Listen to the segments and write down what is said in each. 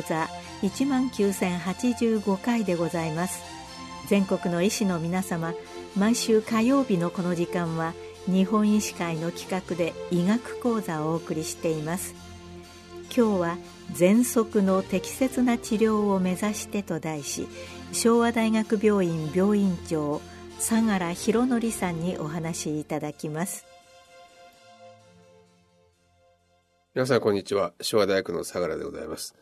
講座1万9085回でございます。全国の医師の皆様毎週火曜日のこの時間は日本医師会の企画で医学講座をお送りしています。今日は喘息の適切な治療を目指してと題し昭和大学病院病院長相良博則さんにお話しいただきます。皆さんこんにちは。昭和大学の相良でございます。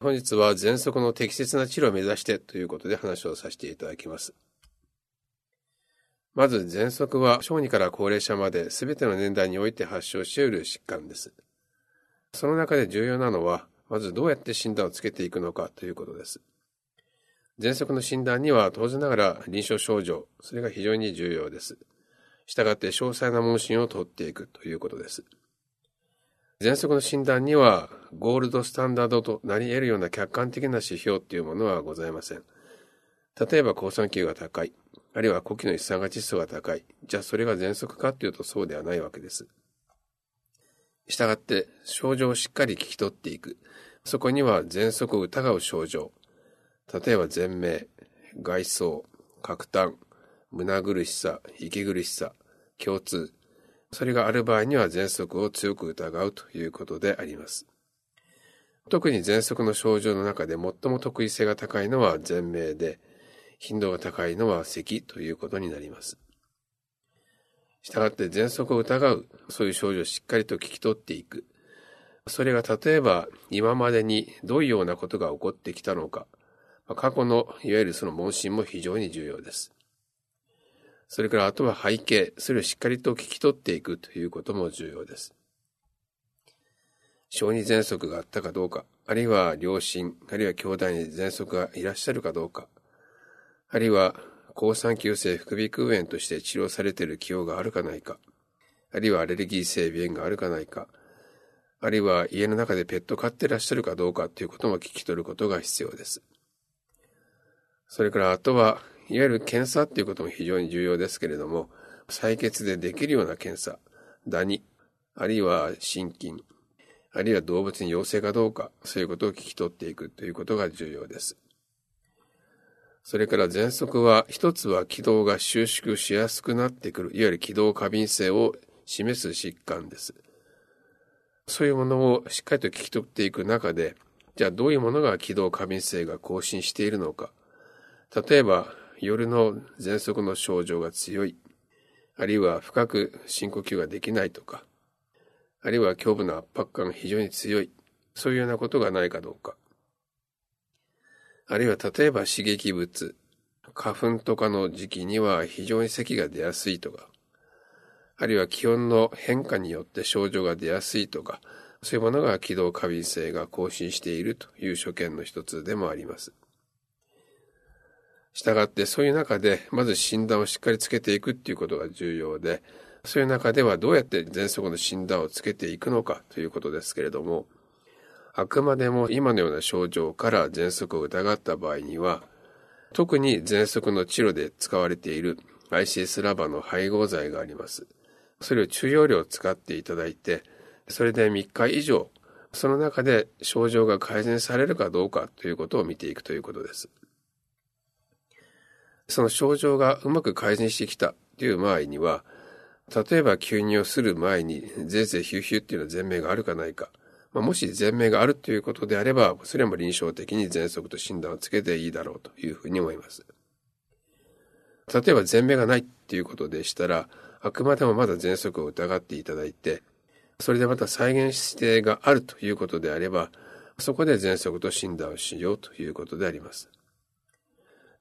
本日は喘息の適切な治療を目指してということで話をさせていただきますまず喘息は小児から高齢者まで全ての年代において発症し得る疾患ですその中で重要なのはまずどうやって診断をつけていくのかということです。喘息の診断には当然ながら臨床症状、それが非常に重要です。したがって詳細な問診を取っていくということです。喘息の診断にはゴールドスタンダードとなり得るような客観的な指標っていうものはございません。例えば抗酸球が高い、あるいは呼気の一酸化窒素が高い。じゃあそれが喘息かっていうとそうではないわけです。したがって症状をしっかり聞き取っていく。そこには喘息を疑う症状。例えば全名、外装、角炭、胸苦しさ、息苦しさ、共通。それがある場合には喘息を強く疑うということであります。特に喘息の症状の中で最も特異性が高いのは全名で、頻度が高いのは咳ということになります。したがって喘息を疑う、そういう症状をしっかりと聞き取っていく。それが例えば今までにどういうようなことが起こってきたのか、過去のいわゆるその問診も非常に重要です。それからあとは背景、それをしっかりと聞き取っていくということも重要です。小児喘息があったかどうか、あるいは両親、あるいは兄弟に喘息がいらっしゃるかどうか、あるいは抗酸球性副鼻腔炎として治療されている起用があるかないか、あるいはアレルギー性鼻炎があるかないか、あるいは家の中でペット飼ってらっしゃるかどうかということも聞き取ることが必要です。それからあとは、いわゆる検査っていうことも非常に重要ですけれども、採血でできるような検査、ダニ、あるいは心筋、あるいは動物に陽性かどうか、そういうことを聞き取っていくということが重要です。それから喘息は、一つは気道が収縮しやすくなってくる、いわゆる気道過敏性を示す疾患です。そういうものをしっかりと聞き取っていく中で、じゃあどういうものが気道過敏性が更新しているのか。例えば、夜の喘息の症状が強い、あるいは深く深呼吸ができないとか、あるいは胸部の圧迫感が非常に強い、そういうようなことがないかどうか。あるいは例えば刺激物、花粉とかの時期には非常に咳が出やすいとか、あるいは気温の変化によって症状が出やすいとか、そういうものが気道過敏性が更新しているという所見の一つでもあります。したがってそういう中でまず診断をしっかりつけていくっていうことが重要で、そういう中ではどうやって喘息の診断をつけていくのかということですけれども、あくまでも今のような症状から喘息を疑った場合には、特に喘息の治療で使われている ICS ラバの配合剤があります。それを中容量を使っていただいて、それで3日以上、その中で症状が改善されるかどうかということを見ていくということです。その症状がうまく改善してきたという場合には、例えば吸入をする前に、ぜいぜいヒューヒューっていうのは全名があるかないか。まあ、もし全名があるということであれば、それも臨床的に喘息と診断をつけていいだろうというふうに思います。例えば全名がないっていうことでしたら、あくまでもまだ喘息を疑っていただいて、それでまた再現してがあるということであれば、そこで喘息と診断をしようということであります。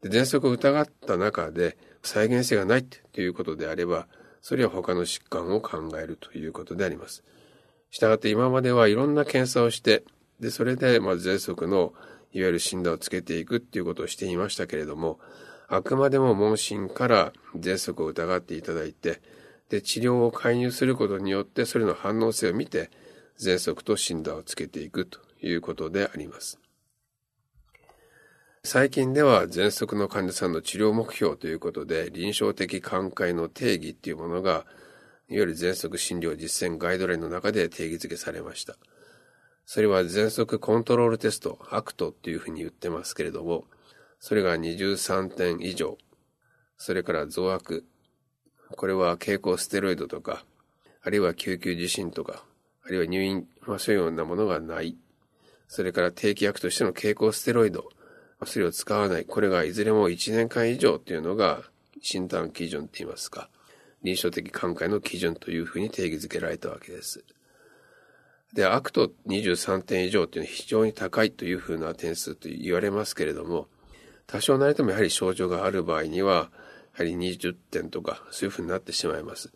で喘息を疑った中で再現性がないということであれば、それは他の疾患を考えるということであります。したがって今まではいろんな検査をして、で、それでま喘息のいわゆる診断をつけていくっていうことをしていましたけれども、あくまでも問診から喘息を疑っていただいて、で、治療を介入することによって、それの反応性を見て、喘息と診断をつけていくということであります。最近では喘息の患者さんの治療目標ということで、臨床的寛解の定義っていうものが、いわゆる喘息診療実践ガイドラインの中で定義づけされました。それは喘息コントロールテスト、 ACT っていうふうに言ってますけれども、それが23点以上、それから増悪、これは経口ステロイドとか、あるいは救急受診とか、あるいは入院、まあそういうようなものがない。それから定期薬としての経口ステロイド、それを使わない。これがいずれも1年間以上っていうのが診断基準って言いますか、臨床的寛解の基準というふうに定義づけられたわけです。で、 ACT 23点以上っていうのは非常に高いというふうな点数と言われますけれども、多少なりともやはり症状がある場合には、やはり20点とかそういうふうになってしまいます。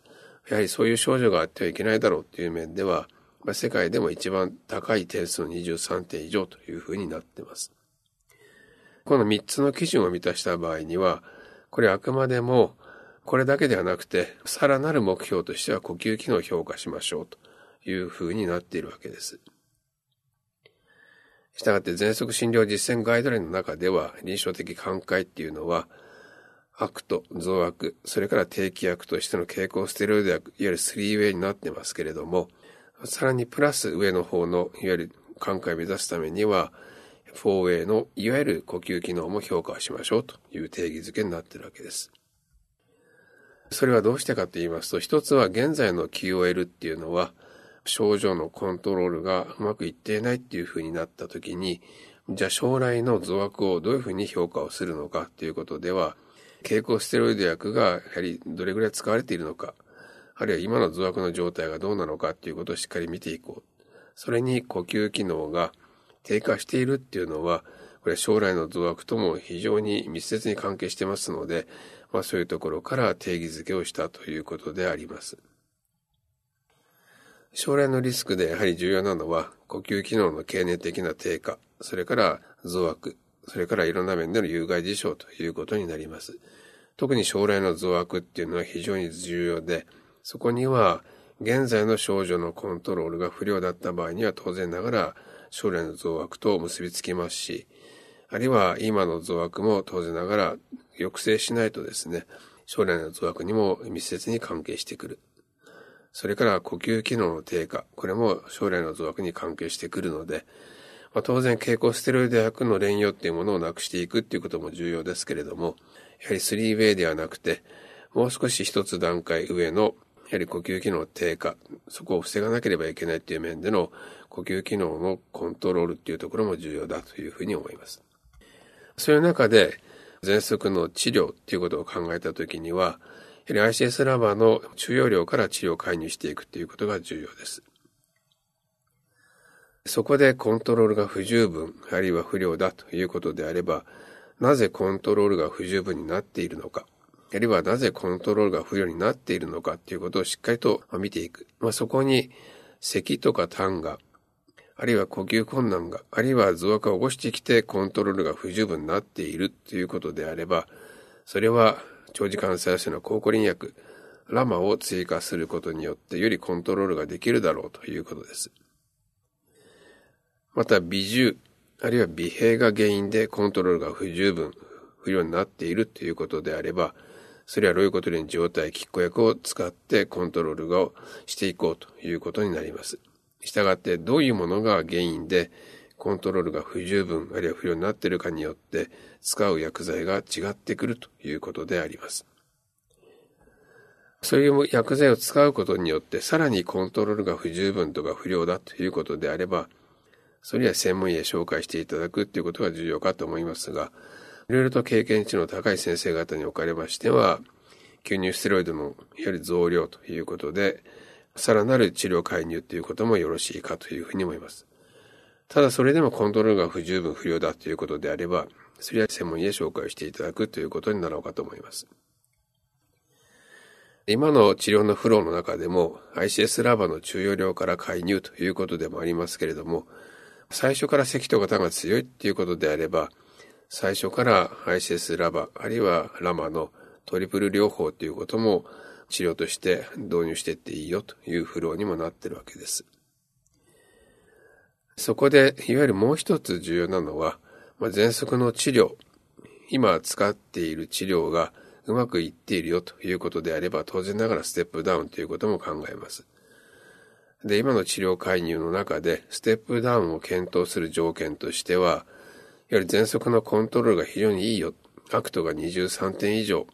やはりそういう症状があってはいけないだろうという面では、まあ、世界でも一番高い点数の23点以上というふうになっています。この3つの基準を満たした場合には、これあくまでもこれだけではなくて、さらなる目標としては呼吸機能を評価しましょうというふうになっているわけです。したがって、全速診療実践ガイドラインの中では、臨床的寛解っていうのは、悪と増悪、それから低気薬としての蛍光ステロイド薬、いわゆる 3way になってますけれども、さらにプラス上の方の、いわゆる寛解を目指すためには、4A のいわゆる呼吸機能も評価しましょうという定義づけになっているわけです。それはどうしてかと言いますと、一つは現在の QOL っていうのは、症状のコントロールがうまくいっていないっていうふうになった時に、じゃあ将来の増悪をどういうふうに評価をするのかっていうことでは、蛍光ステロイド薬がやはりどれぐらい使われているのか、あるいは今の増悪の状態がどうなのかっていうことをしっかり見ていこう。それに呼吸機能が低下しているっていうのは、これ将来の増悪とも非常に密接に関係してますので、まあそういうところから定義づけをしたということであります。将来のリスクでやはり重要なのは、呼吸機能の経年的な低下、それから増悪、それからいろんな面での有害事象ということになります。特に将来の増悪っていうのは非常に重要で、そこには現在の症状のコントロールが不良だった場合には当然ながら将来の増悪と結びつきますし、あるいは今の増悪も当然ながら抑制しないとですね、将来の増悪にも密接に関係してくる。それから呼吸機能の低下、これも将来の増悪に関係してくるので、まあ、当然蛍光ステロイド薬の連用っていうものをなくしていくっていうことも重要ですけれども、やはり 3way ではなくて、もう少し一つ段階上の、やはり呼吸機能低下、そこを防がなければいけないっていう面での呼吸機能のコントロールっていうところも重要だというふうに思います。そういう中で、喘息の治療っていうことを考えたときには、やはり ICS ラバーの中容量から治療を介入していくということが重要です。そこでコントロールが不十分、あるいは不良だということであれば、なぜコントロールが不十分になっているのか、あるいはなぜコントロールが不良になっているのかということをしっかりと見ていく。まあ、そこに咳とか痰が、あるいは呼吸困難が、あるいは増悪を起こしてきてコントロールが不十分になっているということであれば、それは長時間作用性の抗コリン薬、 LAMA を追加することによってよりコントロールができるだろうということです。また、鼻汁、あるいは鼻閉が原因でコントロールが不十分、不良になっているということであれば、それはロイコトリエン受容体拮抗薬を使ってコントロールをしていこうということになります。したがって、どういうものが原因でコントロールが不十分、あるいは不良になっているかによって、使う薬剤が違ってくるということであります。そういう薬剤を使うことによって、さらにコントロールが不十分とか不良だということであれば、それは専門医へ紹介していただくということが重要かと思いますが、いろいろと経験値の高い先生方におかれましては、吸入ステロイドのより増量ということで、さらなる治療介入ということもよろしいかというふうに思います。ただそれでもコントロールが不十分不良だということであれば、それは専門医へ紹介していただくということになろうかと思います。今の治療のフローの中でも ICS ラバの中容量から介入ということでもありますけれども、最初から咳と型が強いっていうことであれば、最初から ICS ラバ、あるいはラマのトリプル療法ということも治療として導入していっていいよというフローにもなってるわけです。そこで、いわゆるもう一つ重要なのは、まあ、喘息の治療、今使っている治療がうまくいっているよということであれば、当然ながらステップダウンということも考えます。で、今の治療介入の中で、ステップダウンを検討する条件としては、やはり喘息のコントロールが非常にいいよ。 ACT が23点以上。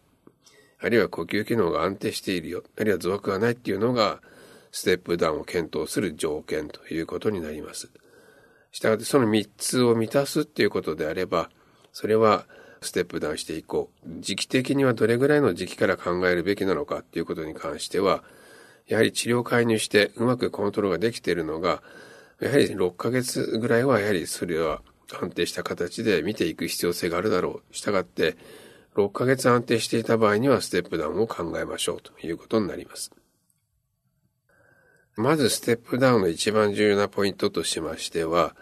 あるいは呼吸機能が安定しているよ。あるいは増悪がないっていうのが、ステップダウンを検討する条件ということになります。したがってその3つを満たすっていうことであれば、それはステップダウンしていこう。時期的にはどれぐらいの時期から考えるべきなのかっていうことに関しては、やはり治療介入してうまくコントロールができているのが、やはり6ヶ月ぐらいはやはりそれは安定した形で見ていく必要性があるだろう。したがって、6ヶ月安定していた場合にはステップダウンを考えましょうということになります。まずステップダウンの一番重要なポイントとしましては、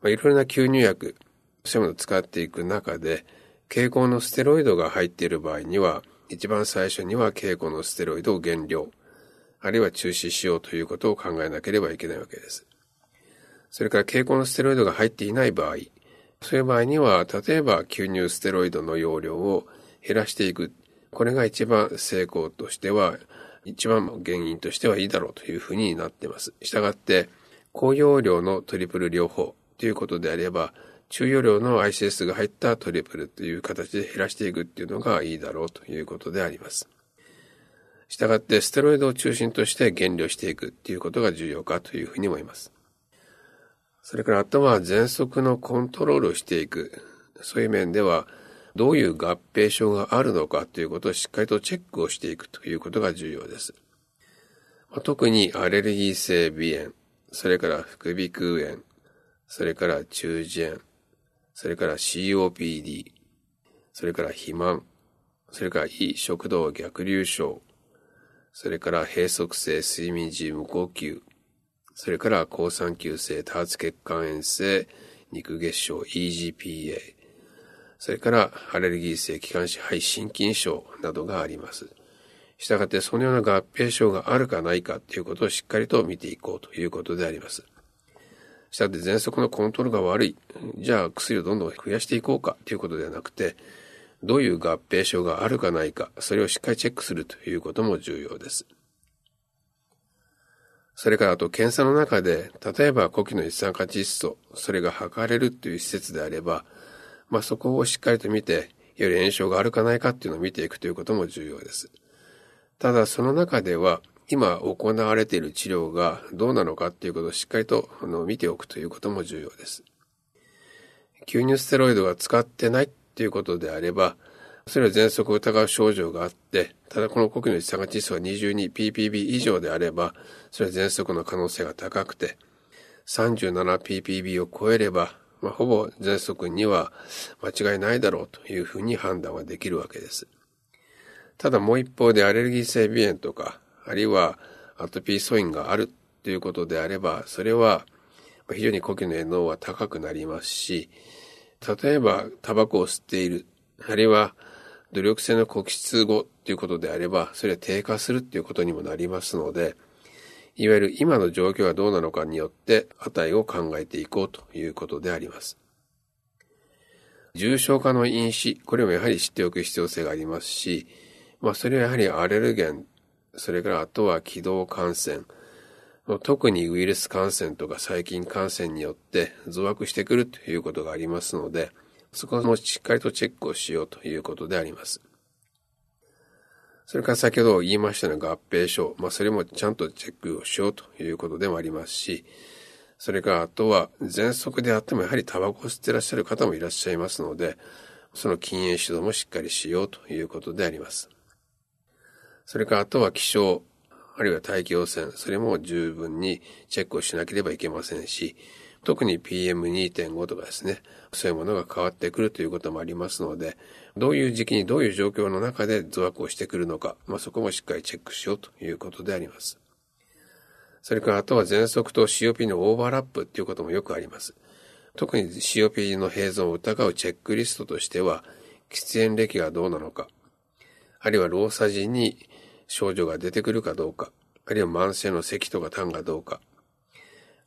まあ、いろいろな吸入薬、そういうものを使っていく中で、経口のステロイドが入っている場合には、一番最初には経口のステロイドを減量、あるいは中止しようということを考えなければいけないわけです。それから経口のステロイドが入っていない場合、そういう場合には、例えば吸入ステロイドの容量を減らしていく。これが一番成功としては、一番原因としてはいいだろうというふうになっています。したがって、高容量のトリプル療法ということであれば、中容量の ICS が入ったトリプルという形で減らしていくっていうのがいいだろうということであります。したがって、ステロイドを中心として減量していくっていうことが重要かというふうに思います。それからあとは喘息のコントロールをしていく。そういう面では、どういう合併症があるのかということをしっかりとチェックをしていくということが重要です。特にアレルギー性鼻炎、それから副鼻腔炎、それから中耳炎、それから COPD、それから肥満、それから胃食道逆流症、それから閉塞性睡眠時無呼吸、それから抗酸球性多発血管炎性肉月症 EGPA、それからアレルギー性気管支肺心筋症などがあります。したがってそのような合併症があるかないかということをしっかりと見ていこうということであります。したがって喘息のコントロールが悪い。じゃあ薬をどんどん増やしていこうかということではなくて、どういう合併症があるかないか、それをしっかりチェックするということも重要です。それからあと検査の中で、例えば呼吸の一酸化窒素、それが測れるという施設であれば、まあそこをしっかりと見て、より炎症があるかないかっていうのを見ていくということも重要です。ただその中では、今行われている治療がどうなのかっていうことをしっかりとあの見ておくということも重要です。吸入ステロイドが使ってないっていうことであれば、それは喘息を疑う症状があって、ただこの呼吸の一酸化窒素が 22ppb 以上であれば、それは喘息の可能性が高くて、37ppb を超えれば、まあ、ほぼ喘息には間違いないだろうというふうに判断はできるわけです。ただもう一方でアレルギー性鼻炎とか、あるいはアトピー素因があるということであれば、それは非常に呼吸の炎は高くなりますし、例えば、タバコを吸っている、あるいは、努力性の呼吸後ということであれば、それは低下するっていうことにもなりますので、いわゆる今の状況がどうなのかによって値を考えていこうということであります。重症化の因子、これもやはり知っておく必要性がありますし、まあそれはやはりアレルゲン、それからあとは気道感染、特にウイルス感染とか細菌感染によって増悪してくるということがありますので、そこもしっかりとチェックをしようということであります。それから先ほど言いましたような合併症、まあそれもちゃんとチェックをしようということでもありますし、それからあとは喘息であってもやはりタバコを吸ってらっしゃる方もいらっしゃいますので、その禁煙指導もしっかりしようということであります。それからあとは気象、あるいは大気汚染、それも十分にチェックをしなければいけませんし、特に PM2.5 とかですね、そういうものが変わってくるということもありますので、どういう時期にどういう状況の中で増悪をしてくるのか、まあ、そこもしっかりチェックしようということであります。それからあとは喘息と COP のオーバーラップっていうこともよくあります。特に COP の併存を疑うチェックリストとしては、喫煙歴がどうなのか、あるいは老作時に症状が出てくるかどうか、あるいは慢性の咳とか痰がどうか、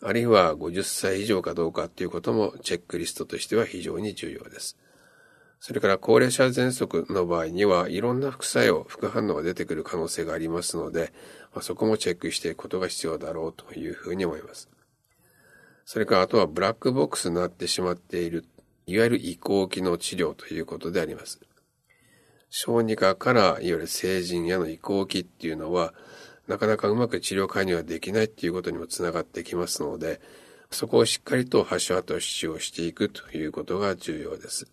あるいは50歳以上かどうかということもチェックリストとしては非常に重要です。それから高齢者喘息の場合にはいろんな副作用、副反応が出てくる可能性がありますので、まあ、そこもチェックしていくことが必要だろうというふうに思います。それからあとはブラックボックスになってしまっている、いわゆる移行期の治療ということであります。小児科からいわゆる成人への移行期っていうのは、なかなかうまく治療介入はできないっていうことにもつながってきますので、そこをしっかりと橋跡支をしていくということが重要です。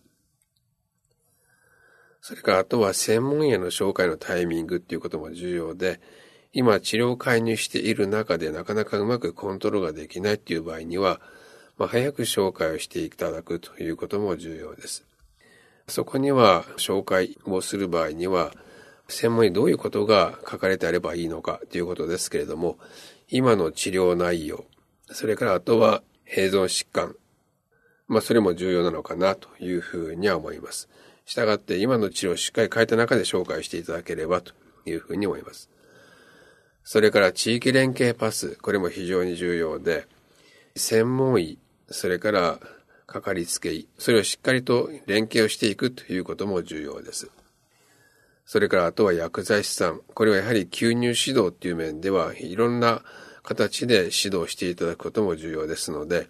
それからあとは専門医への紹介のタイミングっていうことも重要で、今治療介入している中でなかなかうまくコントロールができないっていう場合には、まあ、早く紹介をしていただくということも重要です。そこには紹介をする場合には、専門にどういうことが書かれてあればいいのかということですけれども、今の治療内容、それからあとは併存疾患、まあそれも重要なのかなというふうには思います。したがって今の治療をしっかり変えた中で紹介していただければというふうに思います。それから地域連携パス、これも非常に重要で、専門医、それからかかりつけ医、それをしっかりと連携をしていくということも重要です。それからあとは薬剤師さん。これはやはり吸入指導っていう面ではいろんな形で指導していただくことも重要ですので、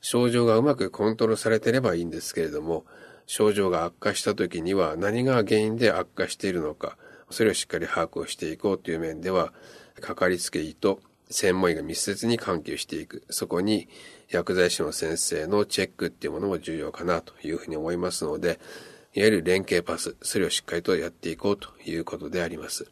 症状がうまくコントロールされていればいいんですけれども、症状が悪化した時には何が原因で悪化しているのか、それをしっかり把握をしていこうという面では、かかりつけ医と専門医が密接に関係していく。そこに薬剤師の先生のチェックっていうものも重要かなというふうに思いますので、いわゆる連携パス、それをしっかりとやっていこうということであります。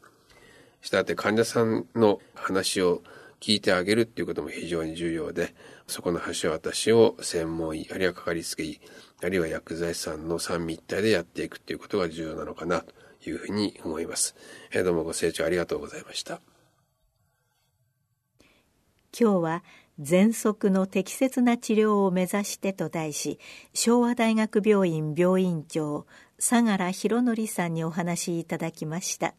したがって患者さんの話を聞いてあげるっていうことも非常に重要で、そこの橋渡しを専門医、あるいはかかりつけ医、あるいは薬剤師さんの三位一体でやっていくっていうことが重要なのかなというふうに思います。えどうもご清聴ありがとうございました。今日は喘息の適切な治療を目指してと題し昭和大学病院病院長相良博則さんにお話しいただきました。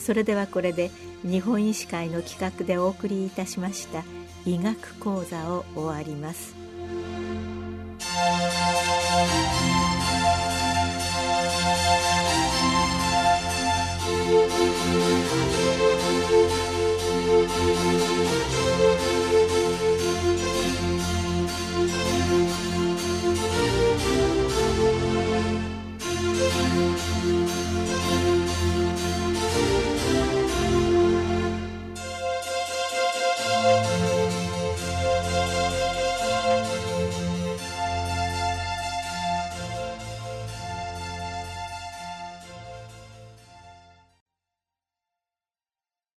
それではこれで日本医師会の企画でお送りいたしました医学講座を終わります「